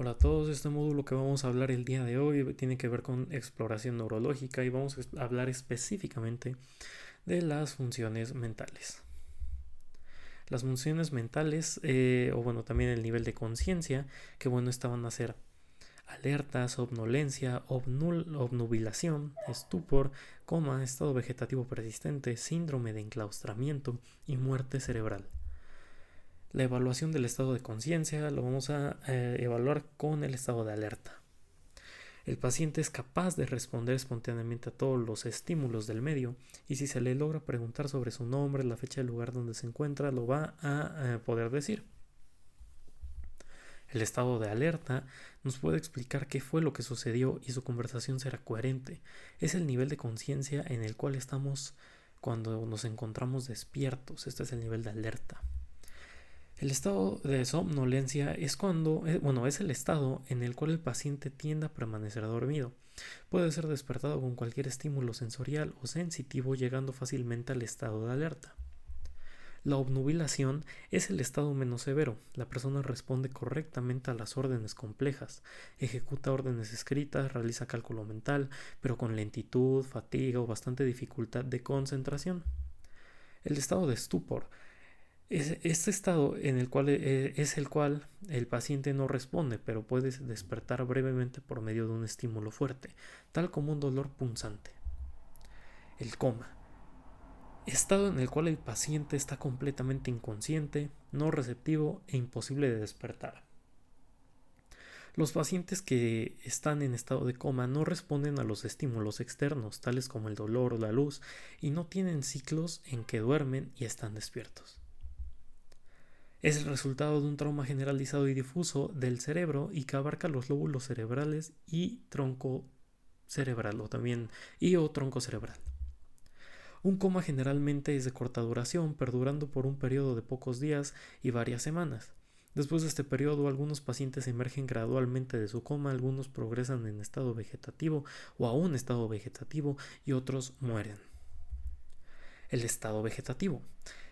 Hola a todos, este módulo que vamos a hablar el día de hoy tiene que ver con exploración neurológica y vamos a hablar específicamente de las funciones mentales. Las funciones mentales, eh, o bueno, también el nivel de conciencia, que bueno, estaban a ser alerta, somnolencia, obnubilación, estupor, coma, estado vegetativo persistente, síndrome de enclaustramiento y muerte cerebral. La evaluación del estado de conciencia lo vamos a eh, evaluar con el estado de alerta. El paciente es capaz de responder espontáneamente a todos los estímulos del medio y si se le logra preguntar sobre su nombre, la fecha y el lugar donde se encuentra, lo va a eh, poder decir. El estado de alerta nos puede explicar qué fue lo que sucedió y su conversación será coherente. Es el nivel de conciencia en el cual estamos cuando nos encontramos despiertos. Este es el nivel de alerta. El estado de somnolencia es cuando, eh, bueno, es el estado en el cual el paciente tiende a permanecer dormido. Puede ser despertado con cualquier estímulo sensorial o sensitivo llegando fácilmente al estado de alerta. La obnubilación es el estado menos severo. La persona responde correctamente a las órdenes complejas, ejecuta órdenes escritas, realiza cálculo mental, pero con lentitud, fatiga o bastante dificultad de concentración. El estado de estupor es este estado en el cual eh, es el cual el paciente no responde, pero puede despertar brevemente por medio de un estímulo fuerte, tal como un dolor punzante. El coma. Estado en el cual el paciente está completamente inconsciente, no receptivo e imposible de despertar. Los pacientes que están en estado de coma no responden a los estímulos externos, tales como el dolor o la luz, y no tienen ciclos en que duermen y están despiertos. Es el resultado de un trauma generalizado y difuso del cerebro y que abarca los lóbulos cerebrales y tronco cerebral o también y o tronco cerebral. Un coma generalmente es de corta duración, perdurando por un periodo de pocos días y varias semanas. Después de este periodo, algunos pacientes emergen gradualmente de su coma, algunos progresan en estado vegetativo o a un estado vegetativo y otros mueren. El estado vegetativo.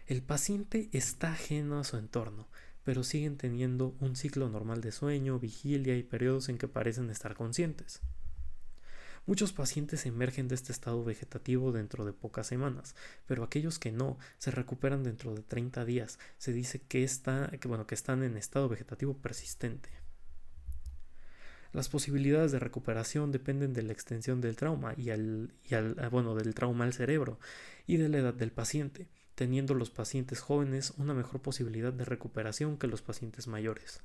El paciente está ajeno a su entorno, pero siguen teniendo un ciclo normal de sueño, vigilia y periodos en que parecen estar conscientes. Muchos pacientes emergen de este estado vegetativo dentro de pocas semanas, pero aquellos que no se recuperan dentro de 30 días. Se dice que, que están en estado vegetativo persistente. Las posibilidades de recuperación dependen de la extensión del trauma y, al, y al, bueno, del trauma al cerebro y de la edad del paciente teniendo los pacientes jóvenes una mejor posibilidad de recuperación que los pacientes mayores.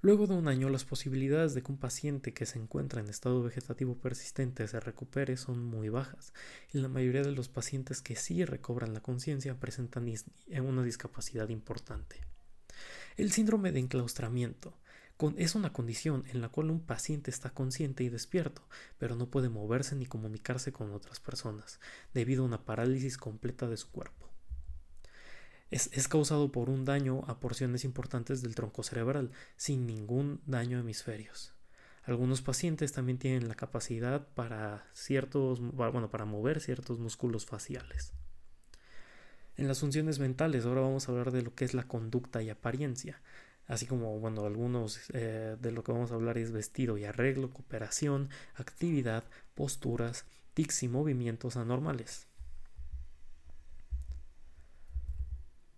Luego de un año, las posibilidades de que un paciente que se encuentra en estado vegetativo persistente se recupere son muy bajas, y la mayoría de los pacientes que sí recobran la conciencia presentan una discapacidad importante. El síndrome de enclaustramiento es una condición en la cual un paciente está consciente y despierto, pero no puede moverse ni comunicarse con otras personas, debido a una parálisis completa de su cuerpo. Es, es, causado por un daño a porciones importantes del tronco cerebral, sin ningún daño a hemisferios. Algunos pacientes también tienen la capacidad para ciertos, bueno, para mover ciertos músculos faciales. En las funciones mentales, ahora vamos a hablar de lo que es la conducta y apariencia así como, bueno, algunos eh, de lo que vamos a hablar es vestido y arreglo, cooperación, actividad, posturas, tics y movimientos anormales.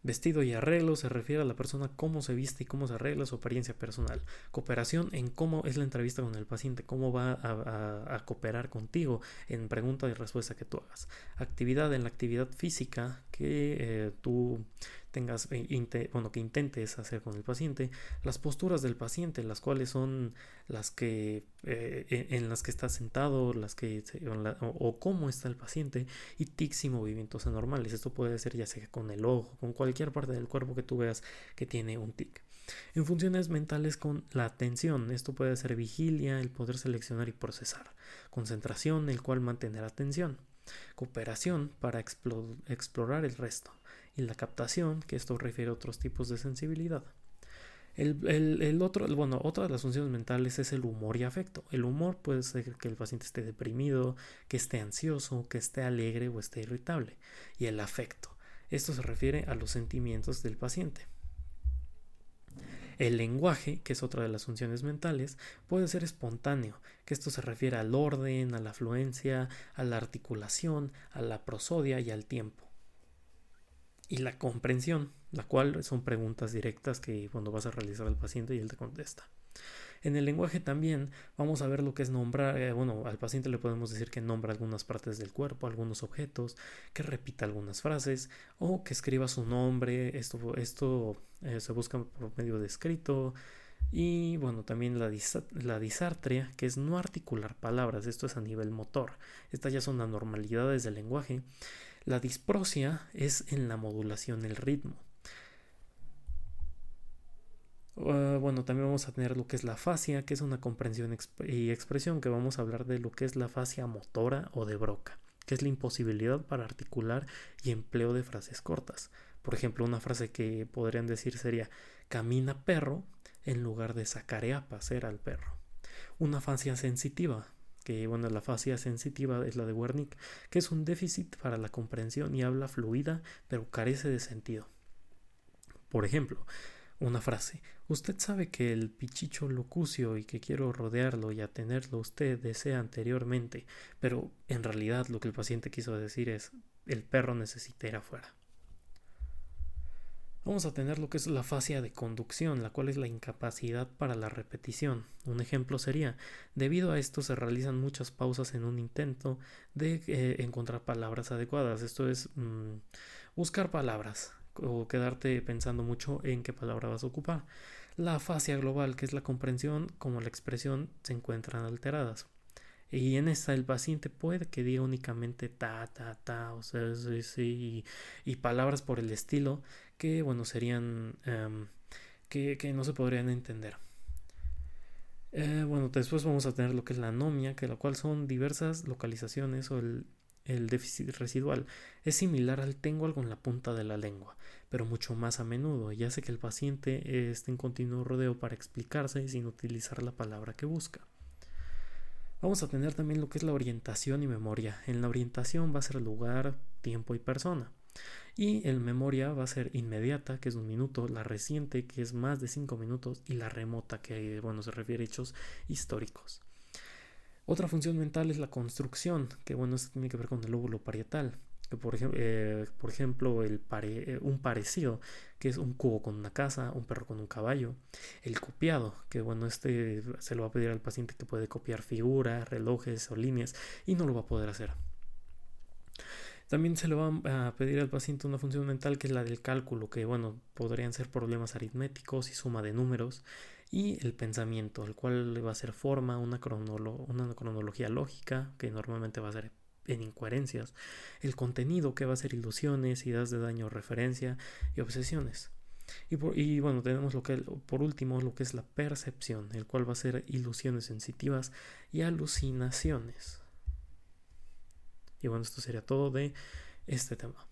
Vestido y arreglo se refiere a la persona cómo se viste y cómo se arregla su apariencia personal. Cooperación en cómo es la entrevista con el paciente, cómo va a, cooperar contigo en pregunta y respuesta que tú hagas. Actividad en la actividad física que eh, tú tengas, eh, bueno, que intentes hacer con el paciente, las posturas del paciente, las cuales son las que, eh, en las que está sentado, las que, o, cómo está el paciente, y tics y movimientos anormales. Esto puede ser ya sea con el ojo, con cualquier parte del cuerpo que tú veas que tiene un tic. En funciones mentales con la atención, esto puede ser vigilia, el poder seleccionar y procesar, concentración, el cual mantener atención, cooperación para explorar el resto, y la captación, que esto refiere a otros tipos de sensibilidad. El, otro, bueno, otra de las funciones mentales es el humor y afecto. El humor puede ser que el paciente esté deprimido, que esté ansioso, que esté alegre o esté irritable. Y el afecto. Esto se refiere a los sentimientos del paciente. El lenguaje, que es otra de las funciones mentales, puede ser espontáneo, que esto se refiere al orden, a la fluencia, a la articulación, a la prosodia y al tiempo. Y la comprensión, la cual son preguntas directas que cuando vas a realizar al paciente y él te contesta. En el lenguaje también vamos a ver lo que es nombrar, eh, bueno, al paciente le podemos decir que nombra algunas partes del cuerpo, algunos objetos, que repita algunas frases o que escriba su nombre, esto, esto eh, se busca por medio de escrito. Y bueno, también la, la disartria, que es no articular palabras, esto es a nivel motor. Estas ya son anormalidades del lenguaje. La disprosia es en la modulación, el ritmo. Ah, bueno, también vamos a tener lo que es la fascia, que es una comprensión y expresión, que vamos a hablar de lo que es la fascia motora o de Broca, que es la imposibilidad para articular y empleo de frases cortas. Por ejemplo, una frase que podrían decir sería camina perro en lugar de sacaré pasear al perro. Una fascia sensitiva, que bueno, la fascia sensitiva es la de Wernicke, que es un déficit para la comprensión y habla fluida, pero carece de sentido. Por ejemplo, una frase. Usted sabe que el pichicho locucio y que quiero rodearlo y atenerlo usted desea anteriormente, pero en realidad lo que el paciente quiso decir es el perro necesita ir afuera. Vamos a tener lo que es la fascia de conducción, la cual es la incapacidad para la repetición. Un ejemplo sería, debido a esto se realizan muchas pausas en un intento de eh, encontrar palabras adecuadas. Esto es mm, buscar palabras o quedarte pensando mucho en qué palabra vas a ocupar. La fascia global, que es la comprensión como la expresión, se encuentran alteradas. Y en esta el paciente puede que diga únicamente ta, ta, ta, o sea, sí, sí, y, palabras por el estilo que, bueno, serían, em, que, que, no se podrían entender. Eh, bueno, después vamos a tener lo que es la anomia, que lo cual son diversas localizaciones o el el déficit residual es similar al tengo algo en la punta de la lengua, pero mucho más a menudo y hace que el paciente esté en continuo rodeo para explicarse sin utilizar la palabra que busca. Vamos a tener también lo que es la orientación y memoria. En la orientación va a ser lugar, tiempo y persona. Y el memoria va a ser inmediata, que es un minuto, la reciente, que es más de cinco minutos, y la remota, que bueno, se refiere a hechos históricos. Otra función mental es la construcción, que bueno, esto tiene que ver con el lóbulo parietal. Que por, eh, por ejemplo el eh, un parecido, que es un cubo con una casa, un perro con un caballo. El copiado, que bueno, este se lo va a pedir al paciente que puede copiar figuras, relojes o líneas y no lo va a poder hacer. También se le va a pedir al paciente una función mental que es la del cálculo, que bueno, podrían ser problemas aritméticos y suma de números y el pensamiento, el cual le va a ser forma, una, una cronología lógica, que normalmente va a ser en incoherencias, el contenido, que va a ser ilusiones, ideas de daño, referencia y obsesiones. Y, y, bueno, tenemos lo que, por último, lo que es la percepción, el cual va a ser ilusiones sensitivas y alucinaciones. Y bueno, esto sería todo de este tema.